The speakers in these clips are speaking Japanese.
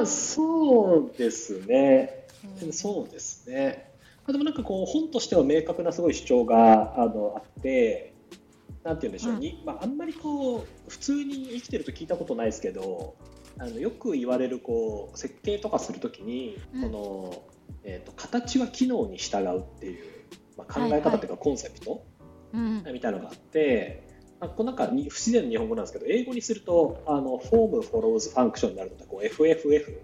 あそうですね、うん、そうですね。でもなんかこう本としては明確なすごい主張があのあってなんて言うんでしょう、うん、にまあ、あんまりこう普通に生きてると聞いたことないですけどあのよく言われるこう設計とかするときに、うん、このえーと、形は機能に従うっていう、まあ、考え方というかコンセプト、みたいなのがあって、まあ、こうなんか不自然な日本語なんですけど英語にするとあのフォームフォローズファンクションになるのでこう FFF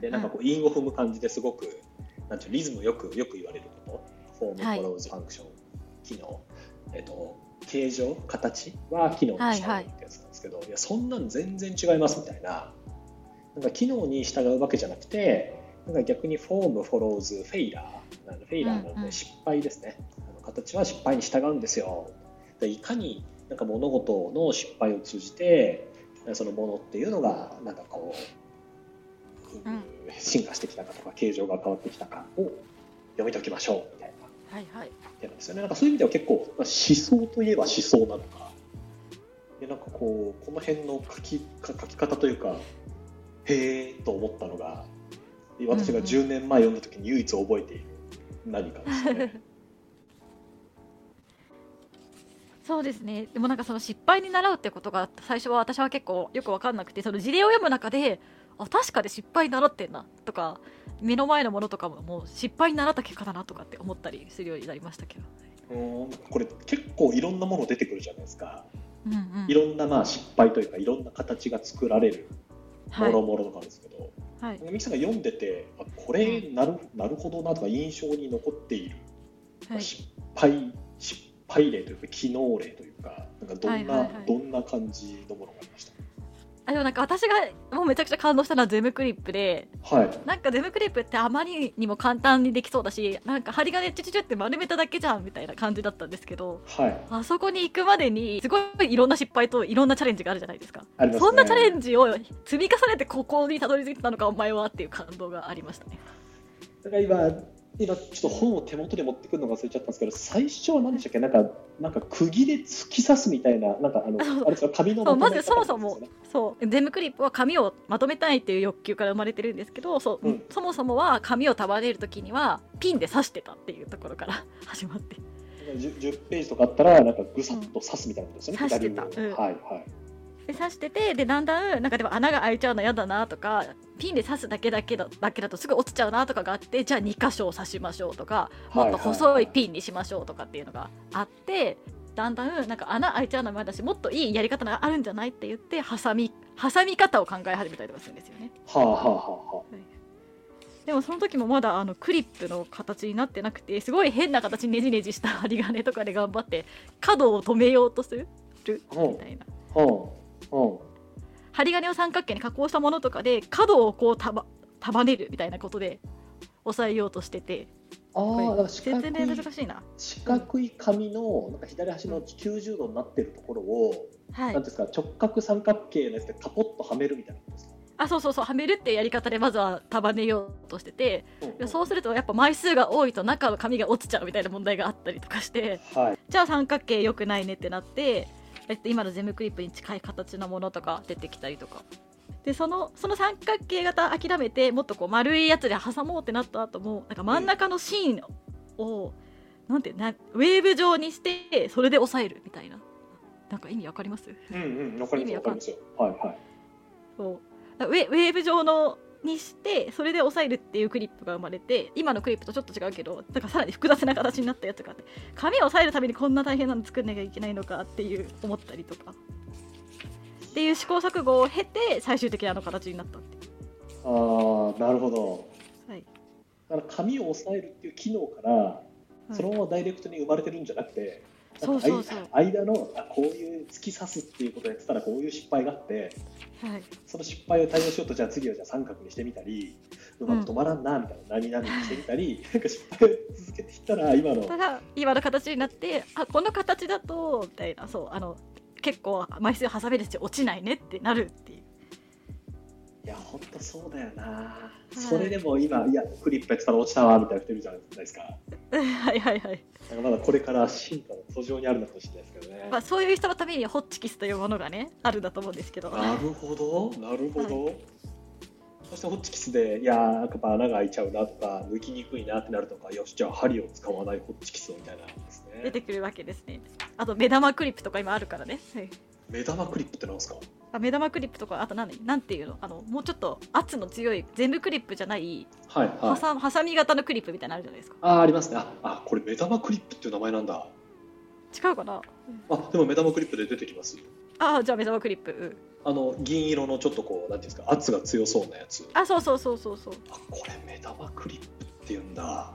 でなんかこう韻を踏む感じですごくなんていうリズムよくよく言われること。 Form follows function、はい、機能、えっ、ー、と形状形は機能に従うってやつなんですけど、はいはい、いやそんなん全然違いますみたいな。なんか機能に従うわけじゃなくてなんか逆に form、follows、failure、failure なので失敗ですね、うんうん、あの形は失敗に従うんですよ。でいかになんか物事の失敗を通じてそのものっていうのがなんかこう、うん、進化してきたかとか形状が変わってきたかを読み解きましょうみたいな。はいはい。ですよね。なんかそういう意味では結構思想といえば思想なのか。でなんかこうこの辺の書き書き方というかへえと思ったのが私が10年前読んだ時に唯一覚えている何かですね。そうですね。でもなんかその失敗に習うってことが最初は私は結構よく分かんなくてその事例を読む中であ確かで失敗に習ってんなとか目の前のものとかももう失敗に習った結果だなとかって思ったりするようになりましたけど。うんこれ結構いろんなもの出てくるじゃないですか、うんうん、いろんなまあ失敗というかいろんな形が作られるもろもろとかですけど、はい、ミキさんが読んでてあこれなる,、なるほどなとか印象に残っている、はい、失敗失敗例というか機能例というかなんかどんな、はいはいはい、どんな感じのものがありました？あでもなんか私がもうめちゃくちゃ感動したのはゼムクリップで、はい、なんかゼムクリップってあまりにも簡単にできそうだしなんか針金チュチュチュって丸めただけじゃんみたいな感じだったんですけど、はい、あそこに行くまでにすごいいろんな失敗といろんなチャレンジがあるじゃないですか、ね、そんなチャレンジを積み重ねてここにたどり着いたのかお前はっていう感動がありましたね。だから今今ちょっと本を手元で持ってくるのが忘れちゃったんですけど最初は何でしたっけ？なんかなんか釘で突き刺すみたいななんかあのあれですか？紙のまずそもそもそうゼムクリップは紙をまとめたいっていう欲求から生まれてるんですけどそう、うん、そもそもは紙を束ねる時にはピンで刺してたっていうところから 始まって。10, 10ページとかあったらなんかぐさっと刺すみたいなことですよね、うん、刺してた、うん、はいはい。で刺しててでだんだんなんかでも穴が開いちゃうの嫌だなとかピンで刺すだけだけだだけだとすぐ落ちちゃうなとかがあってじゃあ2箇所を刺しましょうとかもっと細いピンにしましょうとかっていうのがあって、だんだんなんか穴開いちゃうのもあるしもっといいやり方があるんじゃないって言ってハサミハサミ方を考え始めたりとかするんですよね。はあはあはあはい、でもその時もまだあのクリップの形になってなくてすごい変な形にねじねじした針金とかで頑張って角を止めようとする？みたいな。はあ針金を三角形に加工したものとかで角をこう束束ねるみたいなことで抑えようとしてて。ああ、だ四角い難しいな。四角い紙のなんか左端の90度になってるところを、はい、なんですか直角三角形のやつでカポッとはめるみたいな。あそうそうそう。はめるってやり方でまずは束ねようとしてて、うんうん、そうするとやっぱ枚数が多いと中の紙が落ちちゃうみたいな問題があったりとかして、はい、じゃあ三角形よくないねってなってえっと、今のゼムクリップに近い形のものとか出てきたりとか。でそのその三角形型諦めてもっとこう丸いやつで挟もうってなった後もなんか真ん中のシーンを、うん、なんてなウェーブ状にしてそれで押さえるみたいな。なんか意味わかります？うんうんわかりますはいはい。そう。ウェウェーブ状のにしてそれで押さえるっていうクリップが生まれて今のクリップとちょっと違うけどだからさらに複雑な形になったやつがあって紙を押さえるためにこんな大変なの作んなきゃいけないのかっていう思ったりとか。っていう試行錯誤を経て最終的にあの形になったってああなるほど、はい、だから紙を押さえるっていう機能から、そのままダイレクトに生まれてるんじゃなくて、そうそうそう。間のあこういう突き刺すっていうことをやってたらこういう失敗があって、はい、その失敗を対応しようとじゃあ次はじゃあ三角にしてみたりうまく止まらんなみたいな、何々にしてみたり、なんか失敗を続けていったら今の。今の形になってあこの形だとみたいなそうあの結構枚数挟めるし落ちないねってなるっていう。いや本当そうだよな、それでも今いやクリップやってたら落ちたわみたいな人いるじゃないですか。はいはいはい。なんかまだこれから進化の途上にあるのかもしれないですけどね。まあそういう人のためにホッチキスというものがねあるんだと思うんですけど。なるほどなるほど。はい、そしてホッチキスでいやーやっぱ穴が開いちゃうなとか抜きにくいなってなるとかよしじゃあ針を使わないホッチキスをみたいなですね出てくるわけですねあと目玉クリップとか今あるからね、はい、目玉クリップってなんですか？あ目玉クリップとかあと何なんていうの？あのもうちょっと圧の強い全部クリップじゃない、はいはい、はさはさみ型のクリップみたいなのあるじゃないですか。あありますね。ああこれ目玉クリップっていう名前なんだ。違うかな、あでも目玉クリップで出てきます。ああじゃあ目玉クリップ、うん、あの銀色のちょっとこうなんていうんですか圧が強そうなやつ。あそうそうそうそうそう。あこれ目玉クリップっていうんだ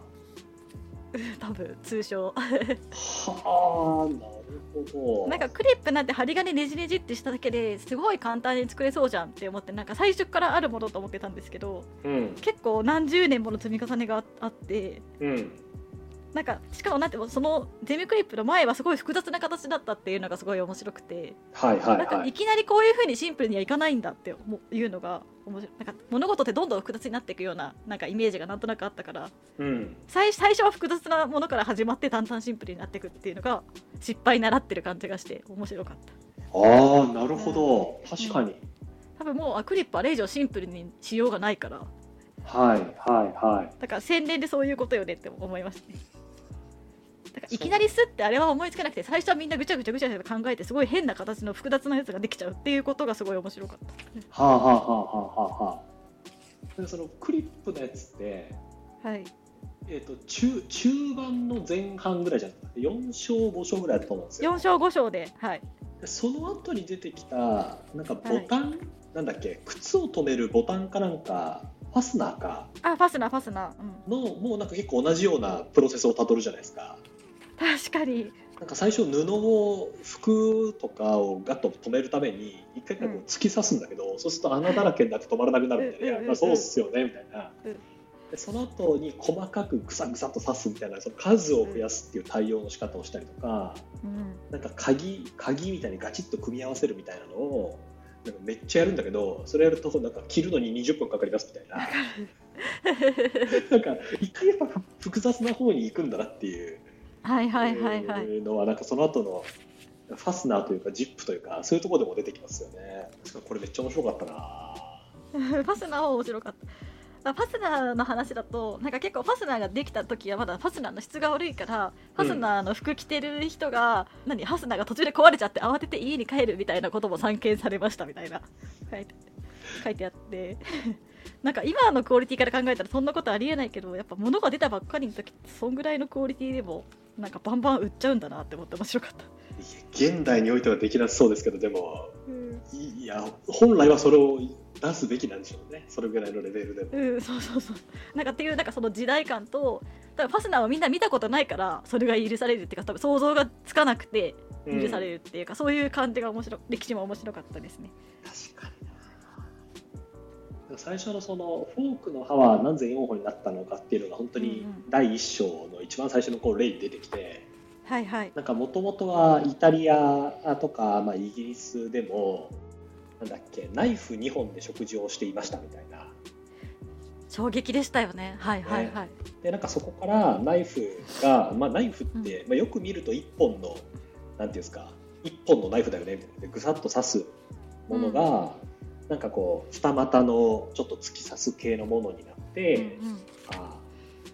多分通称。はあなるほど。なんかクリップなんて針金ねじねじってしただけですごい簡単に作れそうじゃんって思ってなんか最初からあるものと思ってたんですけど、うん、結構何十年もの積み重ねがあって、うん、なんかしかもなんてそのゼミクリップの前はすごい複雑な形だったっていうのがすごい面白くて、はいはい、はい、なんかいきなりこういうふうにシンプルにはいかないんだっていうのが面白いなんか物事ってどんどん複雑になっていくようななんかイメージがなんとなくあったから、うん、最最初は複雑なものから始まってだんだんシンプルになっていくっていうのが失敗習ってる感じがして面白かった。ああなるほど、うん、確かに、多分もうアクリップあれ以上シンプルにしようがないから。はいはいはい。だから洗練でそういうことよねって思いましたねだからいきなりすってあれは思いつかなくて最初はみんなぐちゃぐちゃぐちゃぐちゃ考えてすごい変な形の複雑なやつができちゃうっていうことがすごい面白かった。はあはあはあはあはあ。そのクリップのやつって、はいえーと、中中盤の前半ぐらいじゃなくて4勝5勝ぐらいだと思うんですよ。4勝5勝で、はい、その後に出てきたなんかボタン、はい、なんだっけ靴を止めるボタンかなんかファスナーかあファスナーファスナー、うん、のもうなんか結構同じようなプロセスをたどるじゃないですか。確かに。なんか最初布を服とかをガッと止めるために一回こう突き刺すんだけど、うん、そうすると穴だらけになって止まらなくなるみたいな、まあ、そうっすよねみたいな、うん、でその後に細かくぐさぐさと刺すみたいなその数を増やすっていう対応の仕方をしたりとか、うん、なんか鍵鍵みたいにガチッと組み合わせるみたいなのをなんかめっちゃやるんだけどそれやるとなんか着るのに20分かかりますみたいな。なんか一回やっぱ複雑な方に行くんだなっていう。はいはいはいはい。のはなんかその後のファスナーというかジップというかそういうところでも出てきますよね。これめっちゃ面白かったな。ファスナーは面白かった。ファスナーの話だとなんか結構ファスナーができた時はまだファスナーの質が悪いからファスナーの服着てる人が、うん、何ファスナーが途中で壊れちゃって慌てて家に帰るみたいなことも散見されましたみたいな書いて書いてあって なんか今のクオリティから考えたらそんなことありえないけどやっぱ物が出たばっかりの時そんぐらいのクオリティでもなんかバンバン売っちゃうんだなって思って面白かった。現代においてはできなそうですけどでも、うん、いや本来はそれを出すべきなんでしょうね。それぐらいのレベルでも、うん、そうそうそう。なんかっていうなんかその時代感とだファスナーをみんな見たことないからそれが許されるっていうか多分想像がつかなくて許されるっていうか、うん、そういう感じが面白歴史も面白かったですね。確かに最初のそのフォークの刃はなぜ4本になったのかっていうのが本当に第1章の一番最初のこう例に出てきて、はいはい、なんかもともとはイタリアとか、まあ、イギリスでもなんだっけナイフ2本で食事をしていましたみたいな。衝撃でしたよね。はいはいはい、ね、でなんかそこからナイフが、まあ、ナイフって、うん、まあ、よく見ると1本のなんていうんですか1本のナイフだよねみたいな。ぐさっと刺すものが、なんかこう二股のちょっと突き刺す系のものになって、うんうん、あ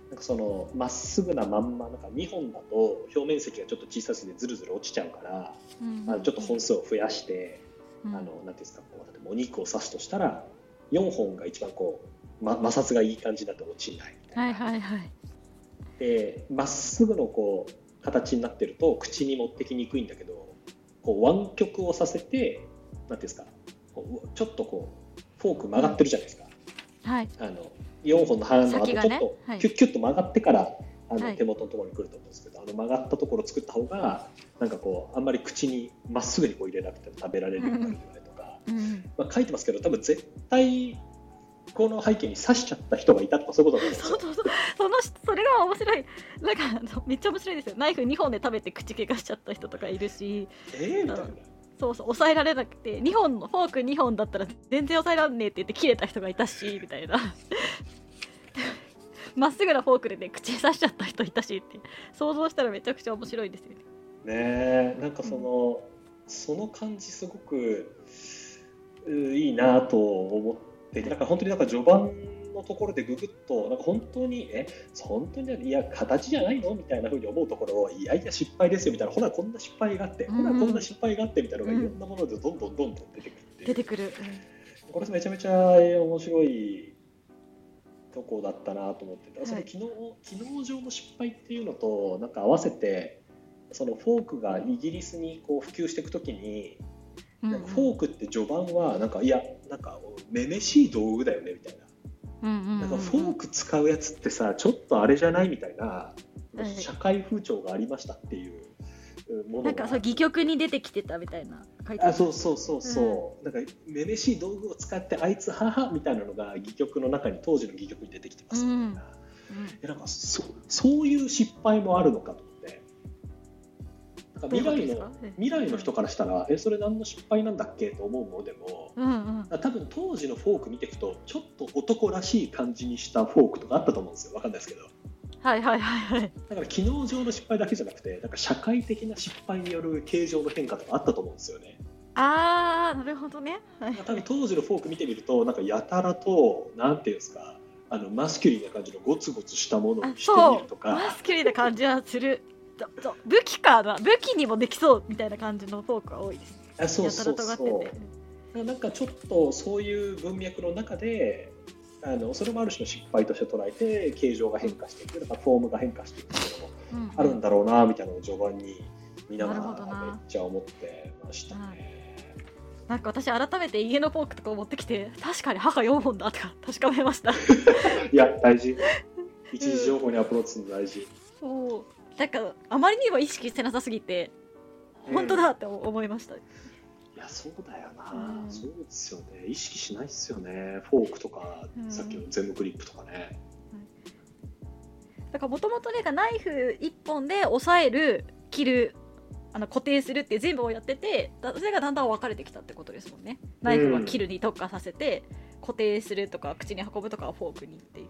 なんかそのまっすぐなまんまなんか2本だと表面積がちょっと小さすぎてずるずる落ちちゃうから、うんうん、ちょっと本数を増やして、うん、あのなんていうんですかこうお肉を刺すとしたら4本が一番こう、ま、摩擦がいい感じだと落ちないみたいな。はいはいはい、でまっすぐのこう形になってると口に持ってきにくいんだけどこう湾曲をさせてなんていうんですかちょっとこうフォーク曲がってるじゃないですか、はい、あの4本の刃の後ちょっとキュッキュッと曲がってから、あの手元のところに来ると思うんですけど、はい、あの曲がったところを作った方がなんかこうあんまり口にまっすぐにこう入れなくても食べられるようになるよねとか、うん、まあ、書いてますけど多分絶対この背景に刺しちゃった人がいたとかそういうことなんですよ。そうそう。そのそれが面白い。なんかめっちゃ面白いですよ。ナイフ2本で食べて口怪我しちゃった人とかいるし。えー、みたいなそうそう抑えられなくて2本のフォーク2本だったら全然抑えらんねえって言って切れた人がいたし みたいな。まっすぐなフォークでね口に刺しちゃった人いたしって。想像したらめちゃくちゃ面白いですよね。ねえなんかその、うん、その感じすごくいいなと思っでなんか本当になんか序盤のところでぐぐっとなんか本当にえ本当にいや形じゃないのみたいなふうに思うところをいやいや失敗ですよみたいなほらこんな失敗があって、ほらこんな失敗があってみたいなのがいろんなものでどんどんどんどん出てくる出てくる、これめちゃめちゃ面白いとこだったなと思ってた、その機能機能上の失敗っていうのとなんか合わせてそのフォークがイギリスにこう普及していくときに、うんうん、フォークって序盤はなんかいやなんかめめしい道具だよねみたいな。なんかフォーク使うやつってさちょっとあれじゃないみたいな社会風潮がありましたっていうものなんかそう戯曲に出てきてたみたいなあそうそうそうそう、うん、なんかめめしい道具を使ってあいつははみたいなのが戯曲の中に当時の戯曲に出てきてますみたいな,、うん、なんかそそういう失敗もあるのかとなんか未来の未来の人からしたら、えそれ何の失敗なんだっけ？と思うのでも、うんうん、多分当時のフォーク見ていくとちょっと男らしい感じにしたフォークとかあったと思うんですよわかんないですけど。はいはいはいはい。だから機能上の失敗だけじゃなくて、なんか社会的な失敗による形状の変化とかあったと思うんですよね。ああ、なるほどね。多分当時のフォーク見てみると、なんかやたらと、なんていうんですか、あのマスキュリーな感じのゴツゴツしたものをしてみるとか。マスキュリーな感じはする。武器かな。武器にもできそうみたいな感じのフォークは多いです。あそうそうそう。なんかちょっとそういう文脈の中であのそれもある種の失敗として捉えて形状が変化していくだからフォームが変化していくっていうのもあるんだろうなみたいなのを序盤に見ながらめっちゃ思ってましたね。なんか私改めて家のフォークとか持ってきて確かに歯が4本だとか確かめました。いや大事。一時情報にアプローチするの大事、うん、そうなんかあまりにも意識してなさすぎて本当だって思いました、うんやそうだよな、うん、そうですよね。意識しないですよね。フォークとか、うん、さっきの全部クリップとかね、だからもともとねナイフ1本で押さえる切るあの固定するって全部をやっててそれがだんだん分かれてきたってことですもんね。ナイフは切るに特化させて、固定するとか口に運ぶとかはフォークにっていう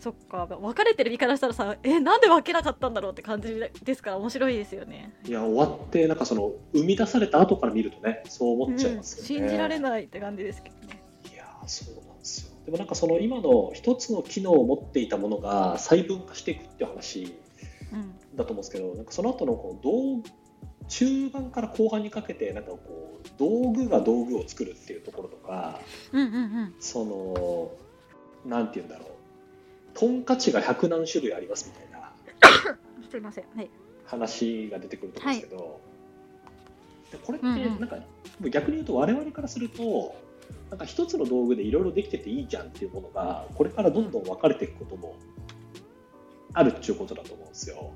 そっか。分かれてる身からしたらさえなんで分けなかったんだろうって感じですから面白いですよね。いや終わってなんかその生み出された後から見るとねそう思っちゃいますよね、うん、信じられないって感じですけどね。いやそうなんですよ。でもなんかその今の一つの機能を持っていたものが細分化していくっていう話だと思うんですけど、うん、なんかその後のこう道中盤から後半にかけてなんかこう道具が道具を作るっていうところとか、うんうんうん、そのなんて言うんだろうトンカチが100何種類ありますみたいな すいません、はい、話が出てくると思うんですけど、はい、でこれってなんか、うん。うん、逆に言うと我々からするとなんか一つの道具でいろいろできてていいじゃんっていうものがこれからどんどん分かれていくこともあるっていうことだと思うんですよ。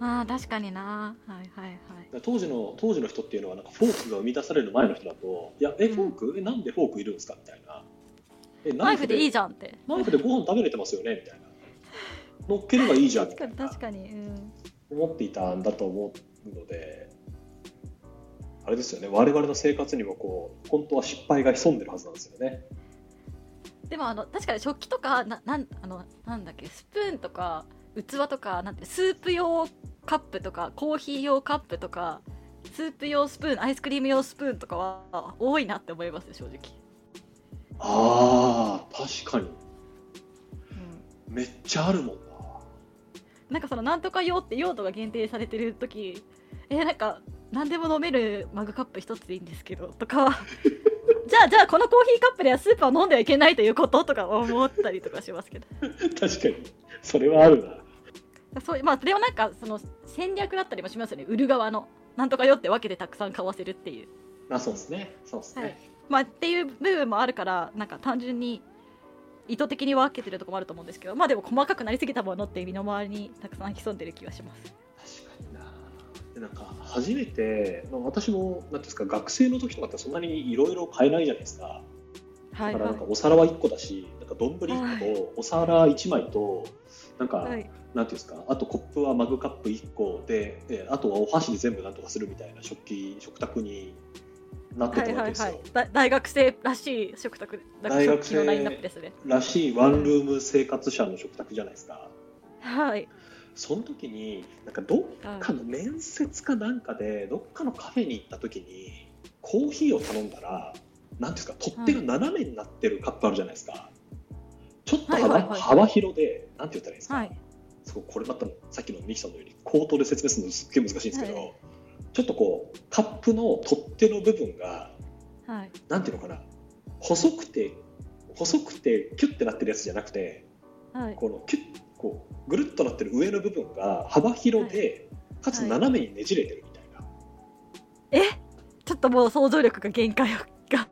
あ確かにな、はいはいはい、当時の当時の人っていうのはなんかフォークが生み出される前の人だと「いやえフォーク、えなんでフォークいるんですか?」みたいなえナイフでいいじゃんって。ナイフでご飯食べれてますよね？みたいな。乗っければいいじゃんみたいな確かに、うん、思っていたんだと思うのであれですよね。我々の生活にもこう本当は失敗が潜んでるはずなんですよね。でもあの確かに食器とかななんあのなんだっけスプーンとか器とかなんてスープ用カップとかコーヒー用カップとかスープ用スプーンアイスクリーム用スプーンとかは多いなって思います正直ああ確かに、うん、めっちゃあるもんな。なんかそのなんとか用って用途が限定されてる時えー、なんか何でも飲めるマグカップ一つでいいんですけどとか じゃあじゃあこのコーヒーカップではスープは飲んではいけないということとか思ったりとかしますけど。確かに。それはあるな。そうまあでもなんかその戦略だったりもしますよね。売る側の。なんとかよってわけでたくさん買わせるっていう。あそうですね。そうですね、はいまあ、っていう部分もあるからなんか単純に意図的に分けてるところもあると思うんですけどまあでも細かくなりすぎたものって身の回りにたくさん潜んでる気がします。確かにな。でなんか初めて、まあ、私もなんですか学生の時とかってそんなにいろいろ買えないじゃないですか。だからなんかお皿は1個だし、なんか丼1個とお皿1枚と、なんか、なんていうんですか、あとコップはマグカップ1個で、えあとはお箸で全部なんとかするみたいな食器、食卓になってたわけですよ、はいはいはい、大学生らしい食卓大学生のラインナップですね。らしいワンルーム生活者の食卓じゃないですか。はい。その時になんかどっかの面接かなんかでどっかのカフェに行った時にコーヒーを頼んだらなんていうんですか取っ手が斜めになってるカップあるじゃないですか、ちょっと幅,、はいはいはい。はい幅広でなんて言ったらいいんですか、はい。そうこれまたさっきのミキさんのように口頭で説明するのすっげえ難しいんですけど、はいちょっとこうカップの取っ手の部分がはい。なんていうのかな。細くて細くてキュッてなってるやつじゃなくてはい。このキュッこうぐるっとなってる上の部分が幅広で、かつ斜めにねじれてるみたいな。え？ちょっともう想像力が限界が。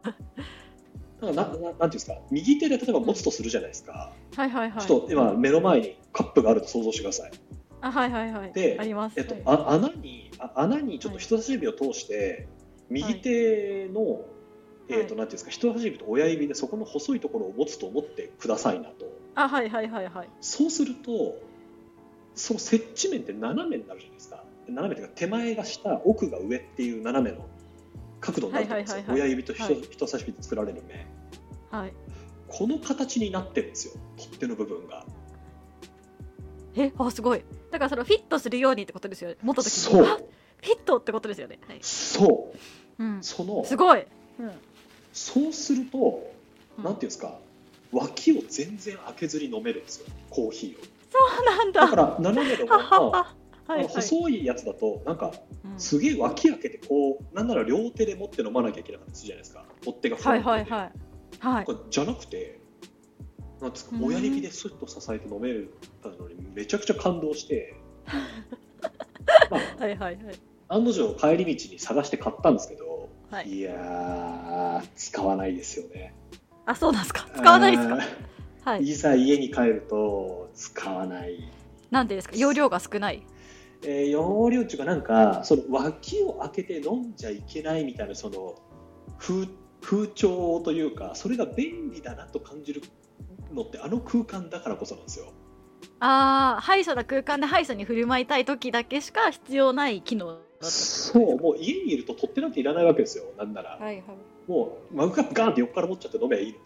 なんかなななんていうんですか？右手で例えば持つとするじゃないですか、はいはいはい。ちょっと今目の前にカップがあると想像してください、あはいはいはい。であります。えっとはい。あ穴にあ穴にちょっと人差し指を通して、右手の、えっとなんていうんですか人差し指と親指でそこの細いところを持つと思ってくださいなと。あはいはいはいはい。そうするとその接地面って斜めになるじゃないですか。斜めというか手前が下奥が上っていう斜めの角度になるんですよ、はいはいはいはい。親指と人,、はい。人差し指で作られる面。はい。この形になってるんですよ。取っ手の部分がえあすごい。だからそれをフィットするようにってことですよね。持った時にそう。あフィットってことですよね。はい、そう。うん、その。すごい、うん、そうするとうん。なんていうんですか。脇を全然開けずに飲めるんですよ。コーヒーを。そうなんだ。だから斜めのままはいはい。細いやつだとなんかうん。すげえ脇開けてこうなんなら両手で持って飲まなきゃいけなかったりするじゃないですか。取っ手がフはいラットではいはい。はい。これじゃなくてなんですかうん。親指でスッと支えて飲めるたのにめちゃくちゃ感動して、まあ、はいはいはい。案の定帰り道に探して買ったんですけど、はい。い、やー使わないですよね。あそうなんですか？使わないですか？あはい。ーいざ家に帰ると使わない、なんでですか？容量が少ない？えー容量っていうかなんかその脇を開けて飲んじゃいけないみたいなその風風潮というかそれが便利だなと感じるのってあの空間だからこそなんですよ。ああ敗訴な空間で敗訴に振る舞いたい時だけしか必要ない機能だったそうもう家にいると取っ手なんていらないわけですよなんなら、はいはい。もうマグカップガーンって横から持っちゃって飲めばいいので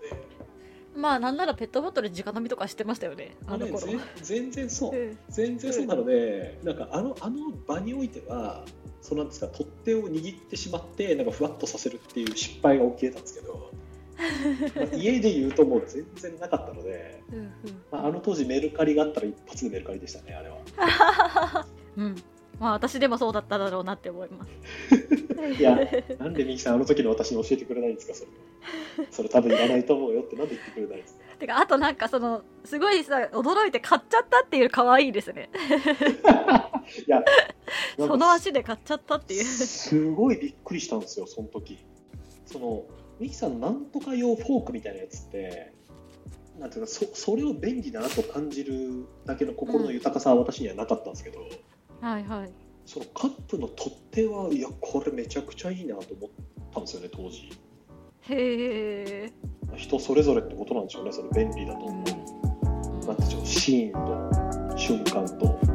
まあなんならペットボトル直飲みとかしてましたよねあの頃ねぜ全然そう。うん。全然そうなので、なんかあのあの場においてはそうなんですか取っ手を握ってしまってなんかふわっとさせるっていう失敗が起きえたんですけどまあ 家で言うともう全然なかったので、うんうん。まあ、あの当時メルカリがあったら一発のメルカリでしたねあれは。うん。まあ私でもそうだっただろうなって思います。いやなんでミキさんあの時の私に教えてくれないんですかそれ。それ多分いらないと思うよってなんで言ってくれないんですか。てかあとなんかそのすごいさ驚いて買っちゃったっていう可愛いですね。いやその足で買っちゃったっていう。すごいびっくりしたんですよ、その時。そのミキさんのなんとか用フォークみたいなやつって、なんていうかそそれを便利だなと感じるだけの心の豊かさは私にはなかったんですけど、はいはい。そのカップの取っ手は、いや、これめちゃくちゃいいなと思ったんですよね、当時。へえ、人それぞれってことなんでしょうね、その便利だと思う。なん。ていうんでしょうシーンと瞬間と